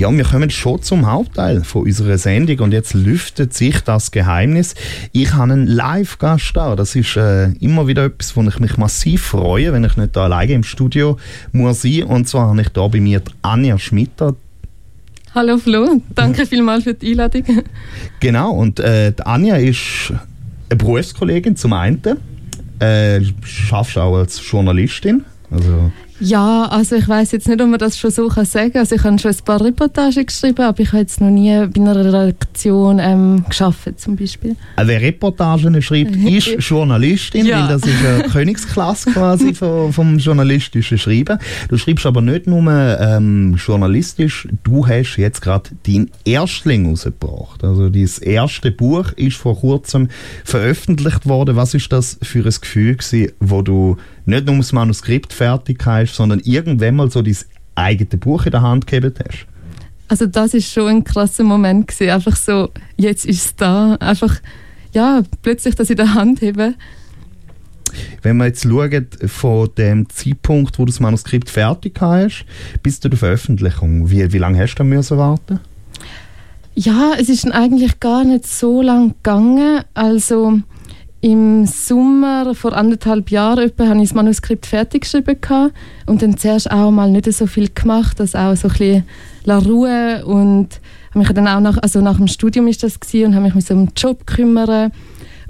Ja, wir kommen schon zum Hauptteil von unserer Sendung und jetzt lüftet sich das Geheimnis. Ich habe einen Live-Gast da. Das ist äh, immer wieder etwas, wo ich mich massiv freue, wenn ich nicht da alleine im Studio muss sein. Und zwar habe ich da bei mir Anja Schmitter. Hallo Flo, danke vielmals für die Einladung. Genau, und äh, Anja ist eine Berufskollegin zum einen. Äh, schaffst auch als Journalistin. Also ja, also ich weiß jetzt nicht, ob man das schon so kann sagen kann. Also ich habe schon ein paar Reportagen geschrieben, aber ich habe jetzt noch nie bei einer Redaktion ähm, geschafft, zum Beispiel. Wer Reportagen schreibt, ist Journalistin, ja. weil das ist eine Königsklasse quasi vom, vom journalistischen Schreiben. Du schreibst aber nicht nur ähm, journalistisch, du hast jetzt gerade dein Erstling rausgebracht. Also dein erste Buch ist vor kurzem veröffentlicht worden. Was ist das für ein Gefühl gewesen, wo du nicht nur das Manuskript fertig hast, sondern irgendwann mal so dein eigenes Buch in der Hand gehabt hast? Also das ist schon ein krasser Moment gewesen. Einfach so, jetzt ist es da. Einfach, ja, plötzlich das in der Hand haben. Wenn man jetzt schaut, von dem Zeitpunkt, wo du das Manuskript fertig hast, bis zu der Veröffentlichung, wie, wie lange hast du müssen warten? Ja, es ist eigentlich gar nicht so lang gegangen. Also im Sommer vor anderthalb Jahren etwa, habe ich das Manuskript fertig geschrieben und dann zuerst auch mal nicht so viel gemacht, das auch so ein bisschen la Ruhe und habe mich dann auch nach, also nach dem Studium ist das gewesen, und habe mich so um den Job kümmern.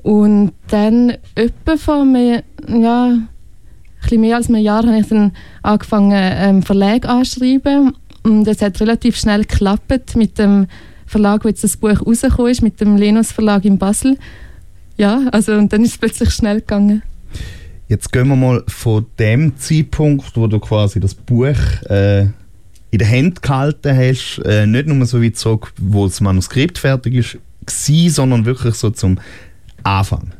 Und dann etwa vor mir, ja, ein mehr als ein Jahr habe ich dann angefangen ähm, Verlag anschreiben und es hat relativ schnell geklappt mit dem Verlag, wo jetzt das Buch rausgekommen ist, mit dem Lenus Verlag in Basel ja, also und dann ist es plötzlich schnell gegangen. Jetzt gehen wir mal von dem Zeitpunkt, wo du quasi das Buch äh, in der Hand gehalten hast, äh, nicht nur so weit zurück, wo das Manuskript fertig ist, war, sondern wirklich so zum Anfang.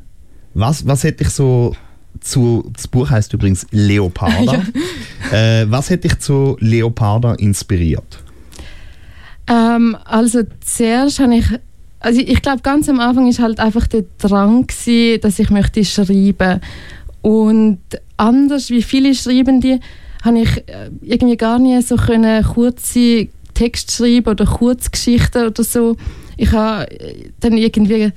Was, was hätte ich so zu, das Buch heißt übrigens Leoparda. ja. äh, was hätte dich zu Leoparda inspiriert? Ähm, also zuerst habe ich also ich glaube, ganz am Anfang ist halt einfach der Drang gewesen, dass ich möchte schreiben und anders wie viele Schreibende habe ich äh, irgendwie gar nicht so können kurze Text schreiben oder Kurzgeschichten oder so. Ich habe äh, dann irgendwie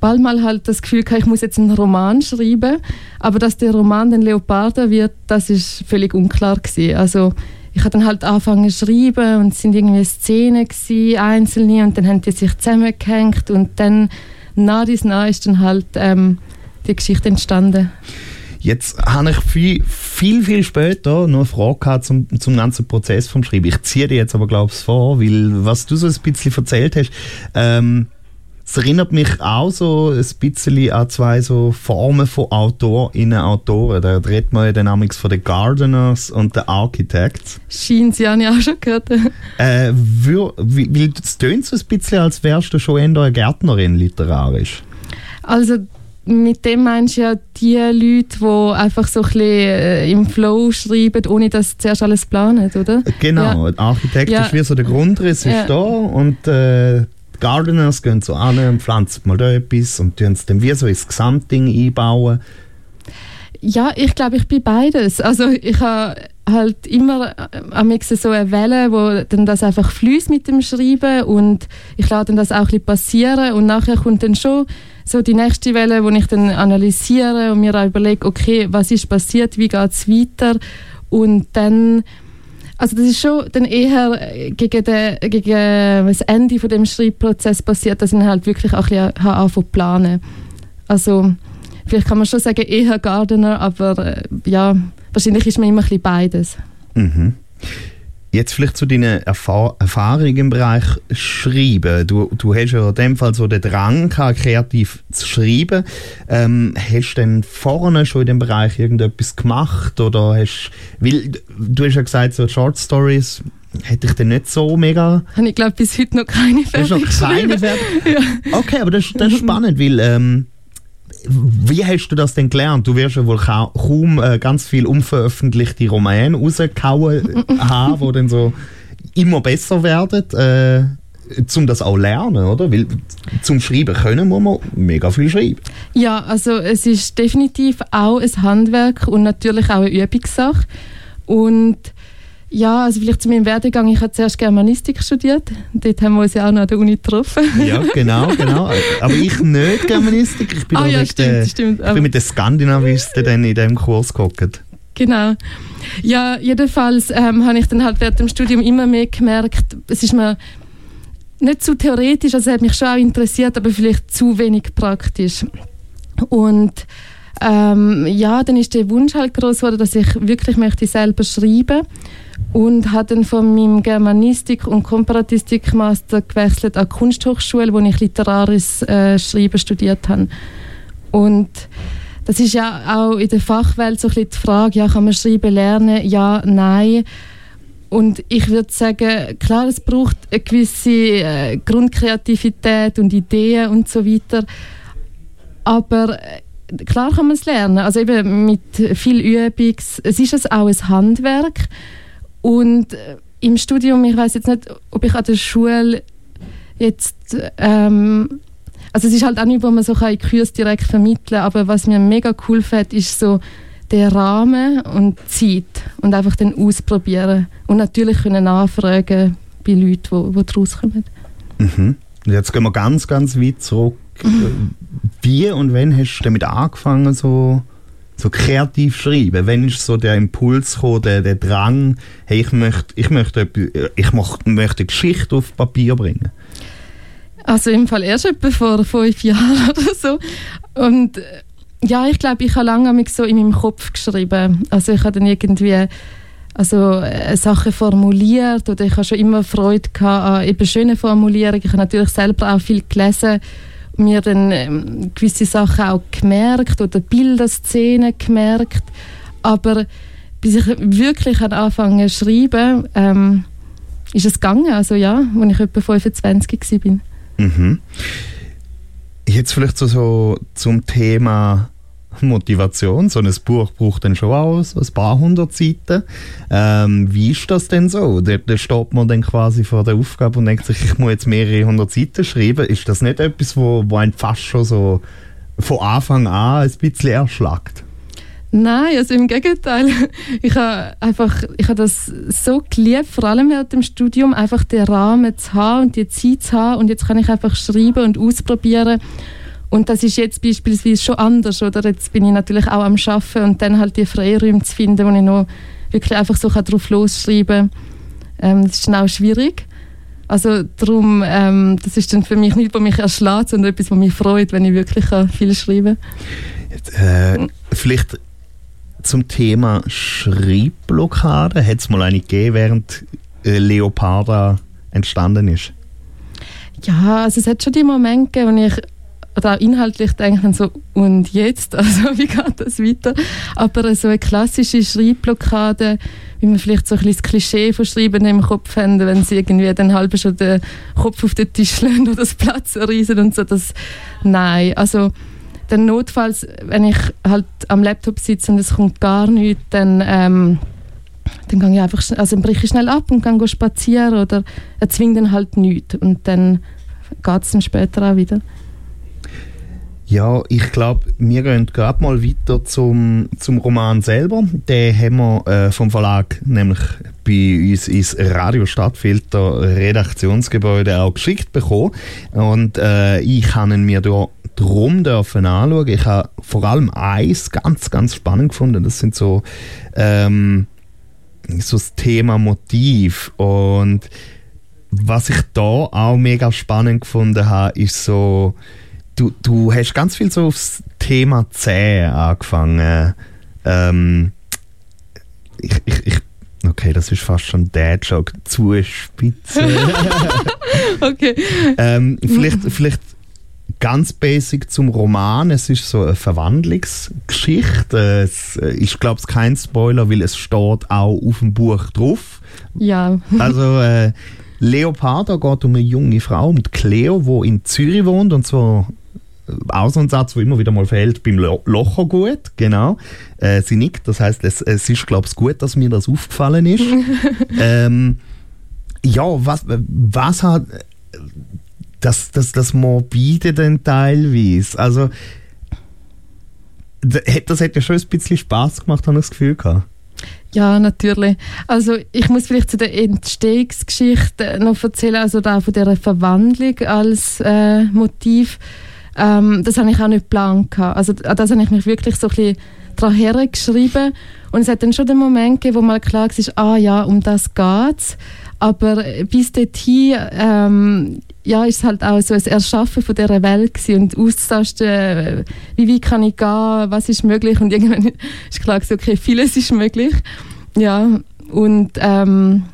bald mal halt das Gefühl gehabt, ich muss jetzt einen Roman schreiben, aber dass der Roman dann Leoparda wird, das ist völlig unklar gewesen. Also ich habe dann halt angefangen zu schreiben und es sind irgendwie Szenen gewesen, einzelne und dann haben die sich zusammengehängt und dann nach dies nach ist dann halt ähm, die Geschichte entstanden. Jetzt habe ich viel, viel, viel später noch eine Frage zum, zum ganzen Prozess vom Schreiben. Ich ziehe dir jetzt aber, glaube ich, vor, weil was du so ein bisschen erzählt hast, ähm, es erinnert mich auch so ein bisschen an zwei so Formen von AutorInnen, Autoren. Da redet man ja dann von den Gardeners und den Architects. Scheint ja, habe ich auch schon gehört. Äh, weil es tönt so ein bisschen, als wärst du schon eher eine Gärtnerin literarisch. Also mit dem meinst du ja die Leute, die einfach so ein bisschen äh, im Flow schreiben, ohne dass sie zuerst alles planen, oder? Genau, ja. Architekt ja. ist wie so der Grundriss ja. ist da und äh, die Gardeners gehen so an und pflanzen mal da etwas und tun es dann wie so ins Gesamtding einbauen. Ja, ich glaube, ich bin beides. Also ich habe halt immer äh, am so eine Welle, wo dann das einfach fließt mit dem Schreiben und ich lasse dann das auch ein bisschen passieren und nachher kommt dann schon so die nächste Welle, wo ich dann analysiere und mir auch überlege, okay, was ist passiert, wie geht es weiter und dann also das ist schon dann eher äh, gegen, den, gegen das Ende von dem Schreibprozess passiert, dass ich halt wirklich auch ein bisschen anfangen planen. Also vielleicht kann man schon sagen eher Gardener, aber äh, ja, wahrscheinlich ist man immer ein bisschen beides. Mhm. Jetzt vielleicht zu deinen Erfahr Erfahrungen im Bereich Schreiben. Du, du hast ja in dem Fall so den Drang gehabt, kreativ zu schreiben. Ähm, hast du denn vorne schon in dem Bereich irgendetwas gemacht? Oder hast, weil, du hast ja gesagt, so Short Stories hätte ich denn nicht so mega... Ich glaube, bis heute noch keine fertig noch keine fertig? ja. Okay, aber das, das ist spannend, weil... Ähm, wie hast du das denn gelernt? Du wirst ja wohl kaum äh, ganz viel unveröffentlichte Romane rausgehauen haben, die dann so immer besser werden. Äh, zum das auch lernen, oder? Weil zum Schreiben können muss man mega viel schreiben. Ja, also es ist definitiv auch ein Handwerk und natürlich auch eine Übungssache. Und ja, also vielleicht zu meinem Werdegang. Ich habe zuerst Germanistik studiert. Dort haben wir uns ja auch noch an der Uni getroffen. Ja, genau, genau. Aber ich nicht Germanistik. Ich bin, ah, ja, stimmt, der, stimmt. Ich bin mit den Skandinavisten dann in diesem Kurs geguckt. Genau. Ja, jedenfalls ähm, habe ich dann halt während dem Studium immer mehr gemerkt, es ist mir nicht zu theoretisch, also es hat mich schon auch interessiert, aber vielleicht zu wenig praktisch. Und ähm, ja, dann ist der Wunsch halt groß geworden, dass ich wirklich möchte selber schreiben und habe dann von meinem Germanistik- und Komparatistik-Master gewechselt an die Kunsthochschule, wo ich literarisches äh, Schreiben studiert habe. Und das ist ja auch in der Fachwelt so ein bisschen die Frage, ja, kann man schreiben lernen? Ja, nein. Und ich würde sagen, klar, es braucht eine gewisse äh, Grundkreativität und Ideen und so weiter. Aber äh, klar kann man es lernen. Also eben mit viel Übung. Es ist auch ein Handwerk. Und äh, im Studium, ich weiß jetzt nicht, ob ich an der Schule jetzt ähm, also es ist halt auch nicht, wo man so in Kurs direkt vermitteln kann, aber was mir mega cool fällt, ist so der Rahmen und Zeit und einfach dann ausprobieren und natürlich können nachfragen bei Leuten, die, die daraus kommen. Mhm. Jetzt gehen wir ganz, ganz weit zurück. Mhm. Wie und wann hast du damit angefangen, so, so kreativ schreiben? Wann ist so der Impuls gekommen, der, der Drang, hey, ich möchte, ich möchte, ich möchte eine Geschichte auf Papier bringen? Also im Fall erst etwa vor fünf Jahren oder so. Und äh, ja, ich glaube, ich habe lange so in meinem Kopf geschrieben. Also ich habe dann irgendwie also äh, Sachen formuliert oder ich habe schon immer Freude gehabt an eben schönen Formulierungen. Ich habe natürlich selber auch viel gelesen mir dann ähm, gewisse Sachen auch gemerkt oder Bilderszenen gemerkt. Aber bis ich wirklich angefangen zu schreiben, ähm, ist es gegangen. Also ja, als ich etwa 25 war. Mhm. Jetzt vielleicht so, so zum Thema Motivation. So ein Buch braucht dann schon auch ein paar hundert Seiten. Ähm, wie ist das denn so? Da, da steht man dann quasi vor der Aufgabe und denkt sich, ich muss jetzt mehrere hundert Seiten schreiben. Ist das nicht etwas, wo, wo einen fast schon so von Anfang an ein bisschen erschlagt? Nein, also im Gegenteil. Ich habe einfach, ich habe das so geliebt, vor allem während dem Studium, einfach den Rahmen zu haben und die Zeit zu haben und jetzt kann ich einfach schreiben und ausprobieren. Und das ist jetzt beispielsweise schon anders, oder? Jetzt bin ich natürlich auch am Arbeiten und dann halt die Freiräume zu finden, wo ich noch wirklich einfach so drauf losschreiben kann. Ähm, das ist dann auch schwierig. Also darum, ähm, das ist dann für mich nicht, was mich erschlägt, sondern etwas, was mich freut, wenn ich wirklich viel schreiben kann. Äh, vielleicht zum Thema Schreibblockade? Hat es mal eine gegeben, während äh, Leoparda entstanden ist? Ja, also es hat schon die Momente gegeben, wo ich oder auch inhaltlich denke so, und jetzt? Also wie geht das weiter? Aber so eine klassische Schreibblockade, wie man vielleicht so ein bisschen das Klischee von Schreiben im Kopf haben, wenn sie irgendwie dann halb schon den Kopf auf den Tisch legen oder das Platz erreisen und so, das, nein, also dann notfalls, wenn ich halt am Laptop sitze und es kommt gar nichts, dann, ähm, dann gehe ich einfach, also breche ich schnell ab und gehe spazieren oder erzwinge dann halt nichts und dann geht es dann später auch wieder. Ja, ich glaube, wir gehen gerade mal weiter zum, zum Roman selber. Den haben wir äh, vom Verlag nämlich bei uns ins Radio Stadtfilter Redaktionsgebäude auch geschickt bekommen. Und äh, ich habe ihn mir da drum dürfen anschauen. Ich habe vor allem eins ganz, ganz spannend gefunden. Das sind so, ähm, so das Thema Motiv. Und was ich da auch mega spannend gefunden habe, ist so, du, du hast ganz viel so aufs Thema Zäh angefangen. Ähm, ich, ich, ich, okay, das ist fast schon Dad-Joke, Zuspitze. okay. Ähm, vielleicht, vielleicht ganz basic zum Roman. Es ist so eine Verwandlungsgeschichte. Es ist, glaube ich, kein Spoiler, weil es steht auch auf dem Buch drauf. Ja. Also, äh, Leoparda geht um eine junge Frau, mit Cleo, die in Zürich wohnt und zwar auch so ein Satz, der immer wieder mal fehlt, beim Lo Locher gut, genau. Äh, sie nickt, das heißt, es, es ist, glaube ich, gut, dass mir das aufgefallen ist. ähm, ja, was, was hat das, das, das Morbide dann teilweise. Also, das hätte schon ein bisschen Spaß gemacht, habe ich das Gefühl gehabt. Ja, natürlich. Also ich muss vielleicht zu der Entstehungsgeschichte noch erzählen, also da von der Verwandlung als äh, Motiv. Ähm, das habe ich auch nicht geplant. Also das habe ich mich wirklich so ein bisschen daran hergeschrieben. Und es hat dann schon den Moment gegeben, wo mal klar war, ah ja, um das geht's. Aber bis dorthin ähm, ja, ist halt auch so ein Erschaffen von dieser Welt gewesen und auszutasten, wie weit kann ich gehen, was ist möglich und irgendwann ist klar gewesen, okay, vieles ist möglich. Ja, und ähm,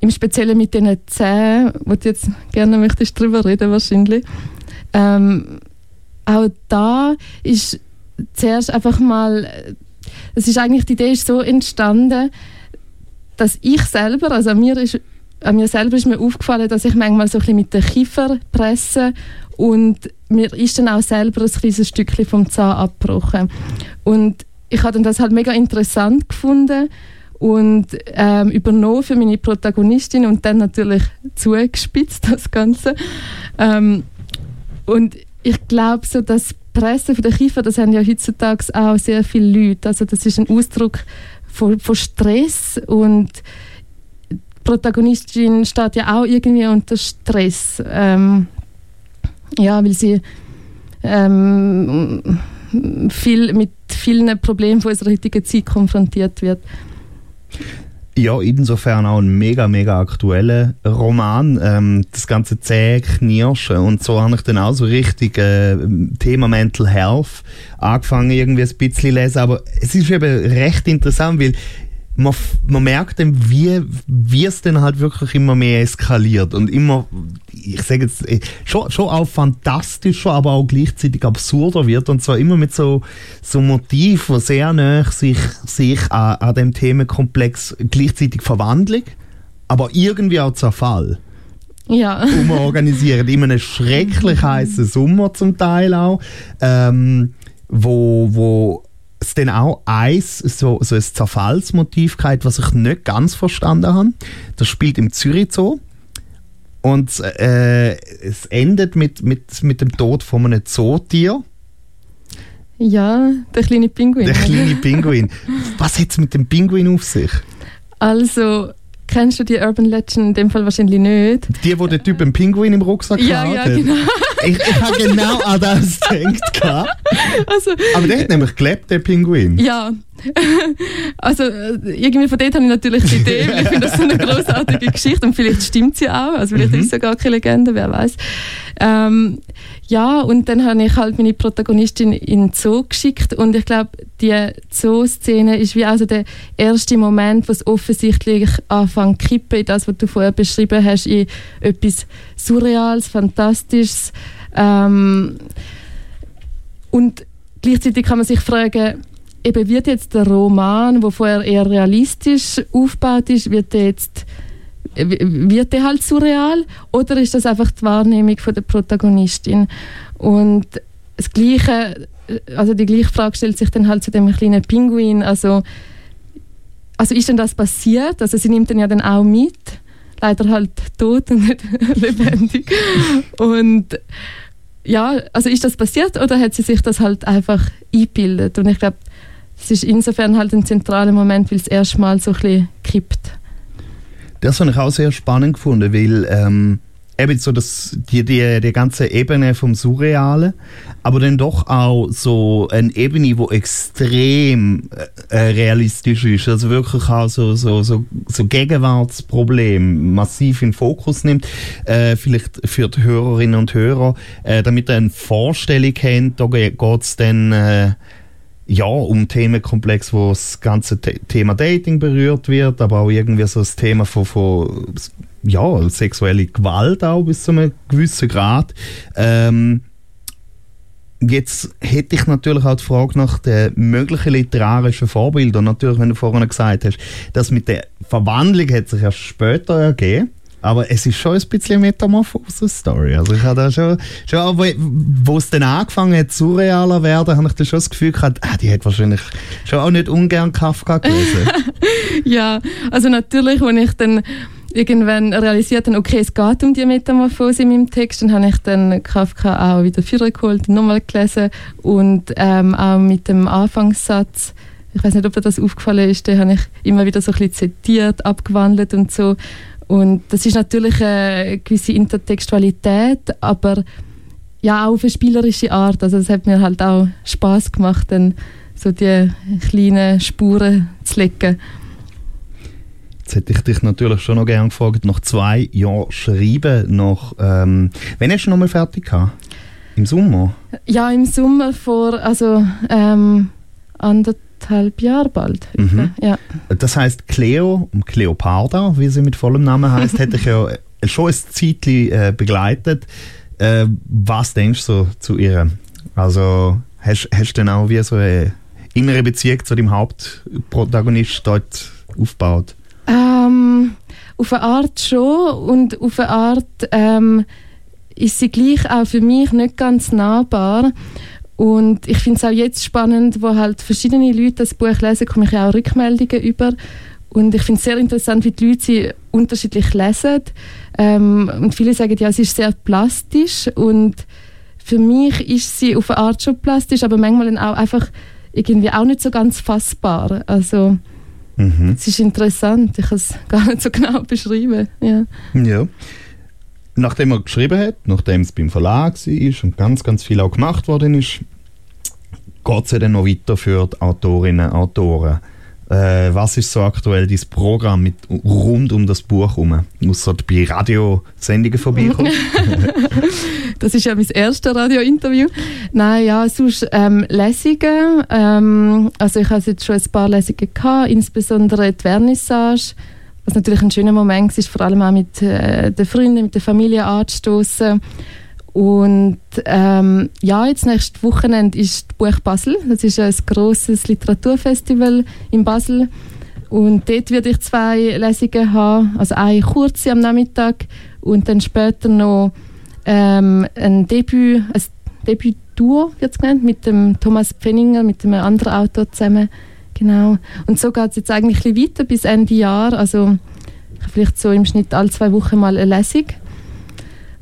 im Speziellen mit diesen Zähnen, wo du jetzt gerne möchtest drüber reden wahrscheinlich, ähm, auch da ist zuerst einfach mal, es ist eigentlich, die Idee ist so entstanden, dass ich selber, also mir ist an mir selber ist mir aufgefallen, dass ich manchmal so ein bisschen mit den Kiefer presse und mir ist dann auch selber ein kleines Stückchen vom Zahn abgebrochen. Und ich habe das halt mega interessant gefunden und ähm, übernommen für meine Protagonistin und dann natürlich zugespitzt das Ganze. Ähm, und ich glaube so, das Pressen von der Kiefer, das haben ja heutzutage auch sehr viele Leute. Also das ist ein Ausdruck von, von Stress und die Protagonistin steht ja auch irgendwie unter Stress. Ähm, ja, weil sie ähm, viel, mit vielen Problemen von unserer heutigen Zeit konfrontiert wird. Ja, insofern auch ein mega, mega aktueller Roman. Ähm, das ganze zäh Knirschen und so habe ich dann auch so richtig äh, Thema Mental Health angefangen irgendwie ein bisschen lesen, aber es ist eben recht interessant, weil man, man merkt dann, wie, wie es dann halt wirklich immer mehr eskaliert und immer, ich sage jetzt, äh, schon, schon auch fantastischer, aber auch gleichzeitig absurder wird und zwar immer mit so, so Motiven, sehr nah sich, sich an, an dem Themenkomplex gleichzeitig Verwandlung, aber irgendwie auch Zerfall. Ja. umorganisieren. In einem schrecklich heißen Sommer zum Teil auch, ähm, wo, wo es dann auch eins, so, so ein Zerfallsmotiv gehabt, was ich nicht ganz verstanden habe. Das spielt im Zürich Zoo. Und äh, es endet mit, mit, mit dem Tod von einem Zootier. Ja, der kleine Pinguin. Der kleine Pinguin. Was hat es mit dem Pinguin auf sich? Also, kennst du die Urban Legend? In dem Fall wahrscheinlich nicht. Die, wo der Typ einen Pinguin im Rucksack ja, hat? Ja, genau. Ich, ich habe genau an das gedacht. Also, Aber der hat nämlich gelebt, der Pinguin. Ja. Also irgendwie von dort habe ich natürlich die Idee, weil ich finde das so eine großartige Geschichte und vielleicht stimmt sie auch, also vielleicht mhm. ist es ja gar keine Legende, wer weiß. Ähm, ja, und dann habe ich halt meine Protagonistin in den Zoo geschickt und ich glaube, die Zoo-Szene ist wie also der erste Moment, wo es offensichtlich anfängt kippen, in das, was du vorher beschrieben hast, in etwas Surreales, Fantastisches. Ähm, und gleichzeitig kann man sich fragen, eben wird jetzt der Roman, wo vorher eher realistisch aufgebaut ist, wird der jetzt wird der halt surreal? Oder ist das einfach die Wahrnehmung von der Protagonistin? Und das gleiche also die gleiche Frage stellt sich dann halt zu dem kleinen Pinguin. Also also ist denn das passiert? Also sie nimmt den ja dann auch mit leider halt tot und nicht lebendig und ja also ist das passiert oder hat sie sich das halt einfach eingebildet und ich glaube es ist insofern halt ein zentraler Moment, weil es erstmal so ein bisschen kippt. Das habe ich auch sehr spannend gefunden, weil ähm, eben so das, die, die, die ganze Ebene vom Surrealen, aber dann doch auch so eine Ebene, die extrem äh, realistisch ist, also wirklich auch so, so, so, so Gegenwartsproblem massiv in Fokus nimmt, äh, vielleicht für die Hörerinnen und Hörer, äh, damit ihr eine Vorstellung habt, da geht es dann äh, ja, um Themenkomplex, wo das ganze The Thema Dating berührt wird, aber auch irgendwie so das Thema von, von ja, sexuelle Gewalt auch bis zu einem gewissen Grad. Ähm, jetzt hätte ich natürlich auch die Frage nach den möglichen literarischen Vorbildern. Natürlich, wenn du vorhin gesagt hast, dass mit der Verwandlung hat sich erst später ergeben. Aber es ist schon ein bisschen Metamorphose-Story. Also ich habe da schon, schon wo, wo es dann angefangen hat, surrealer werden, habe ich dann schon das Gefühl gehabt, ah, die hat wahrscheinlich schon auch nicht ungern Kafka gelesen. ja, also natürlich, wenn ich dann irgendwann realisiert dann, okay, es geht um die Metamorphose in meinem Text, dann habe ich dann Kafka auch wieder vorgeholt und nochmal gelesen und ähm, auch mit dem Anfangssatz, ich weiß nicht, ob dir das aufgefallen ist, den habe ich immer wieder so ein bisschen zitiert, abgewandelt und so und das ist natürlich eine gewisse Intertextualität, aber ja auch auf eine spielerische Art, also es hat mir halt auch Spaß gemacht, dann so die kleinen Spuren zu legen. Jetzt hätte ich dich natürlich schon noch gerne gefragt, nach zwei Jahren Schreiben, nach, ähm, wann hast du nochmal fertig gehabt? Im Sommer? Ja, im Sommer vor, also ähm, anderthalb Jahren bald. Mhm. Ja. Das heißt Cleo, Cleoparda, wie sie mit vollem Namen heißt, hätte ich ja schon ein Zeitchen äh, begleitet. Äh, was denkst du zu ihr? Also hast, hast du denn auch wie so eine innere Beziehung zu dem Hauptprotagonist dort aufgebaut? Ähm, auf eine Art schon und auf eine Art ähm, ist sie gleich auch für mich nicht ganz nahbar. Und ich finde es auch jetzt spannend, wo halt verschiedene Leute das Buch lesen, komme ich auch Rückmeldungen über. Und ich finde es sehr interessant, wie die Leute sie unterschiedlich lesen. Ähm, und viele sagen, ja, es ist sehr plastisch. Und für mich ist sie auf eine Art schon plastisch, aber manchmal dann auch einfach irgendwie auch nicht so ganz fassbar. Also Mhm. Es ist interessant, ich kann es gar nicht so genau beschreiben. Ja. ja. Nachdem er geschrieben hat, nachdem es beim Verlag war und ganz, ganz viel auch gemacht worden ist, geht es ja dann noch weiter für die Autorinnen und Autoren. Äh, was ist so aktuell dein Programm mit, rund um das Buch herum? Dort bei Radiosendungen vorbeikommen? das ist ja mein erstes Radiointerview. Nein, ja, sonst ähm, Lesungen. Ähm, also ich hatte jetzt schon ein paar Lesungen gehabt, insbesondere die Vernissage, was natürlich ein schöner Moment ist, vor allem auch mit äh, den Freunden, mit der Familie anzustoßen. Und ähm, ja, jetzt nächstes Wochenende ist die Buch Basel. Das ist ein grosses Literaturfestival in Basel. Und dort werde ich zwei Lesungen haben. Also eine kurze am Nachmittag und dann später noch ähm, ein Debüt, ein Debüt-Duo wird es genannt, mit dem Thomas Pfenninger, mit einem anderen Autor zusammen. Genau. Und so geht es jetzt eigentlich ein weiter bis Ende Jahr. Also vielleicht so im Schnitt alle zwei Wochen mal eine Lesung.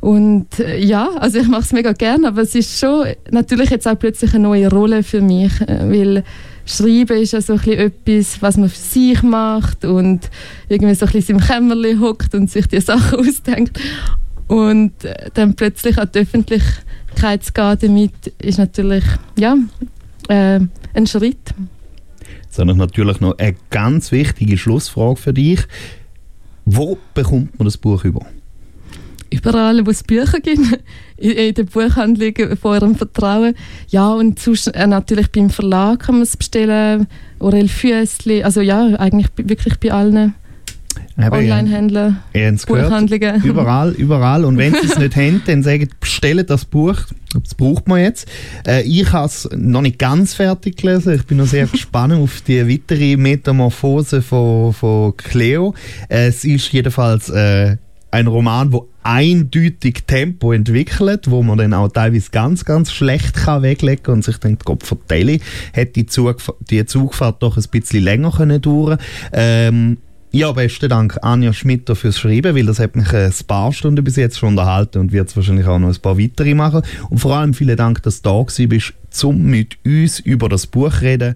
Und äh, ja, also ich mache es mega gerne, aber es ist schon natürlich jetzt auch plötzlich eine neue Rolle für mich, äh, weil Schreiben ist ja so ein bisschen etwas, was man für sich macht und irgendwie so ein bisschen im Kämmerchen hockt und sich die Sachen ausdenkt. Und äh, dann plötzlich an die Öffentlichkeit zu gehen damit, ist natürlich ja, äh, ein Schritt. Ich natürlich noch eine ganz wichtige Schlussfrage für dich. Wo bekommt man das Buch über? überall, wo es Bücher gibt, in den Buchhandlungen von eurem Vertrauen. Ja, und sonst äh, natürlich beim Verlag kann man es bestellen, Aurel Füssli, also ja, eigentlich wirklich bei allen Online-Händlern, Buchhandlungen. Überall, überall. Und wenn sie es nicht haben, dann sagen bestellt das Buch. Das braucht man jetzt. Äh, ich habe es noch nicht ganz fertig gelesen. Ich bin noch sehr gespannt auf die weitere Metamorphose von, von Cleo. Äh, es ist jedenfalls äh, ein Roman, wo eindeutig Tempo entwickelt, wo man dann auch teilweise ganz, ganz schlecht kann weglegen und sich denkt, Gott vertelle, hätte die, Zug, die Zugfahrt doch ein bisschen länger können dauern ähm, ja, besten Dank Anja Schmitter fürs Schreiben, weil das hat mich ein paar Stunden bis jetzt schon unterhalten und wird es wahrscheinlich auch noch ein paar weitere machen. Und vor allem vielen Dank, dass du da bist, um mit uns über das Buch zu reden.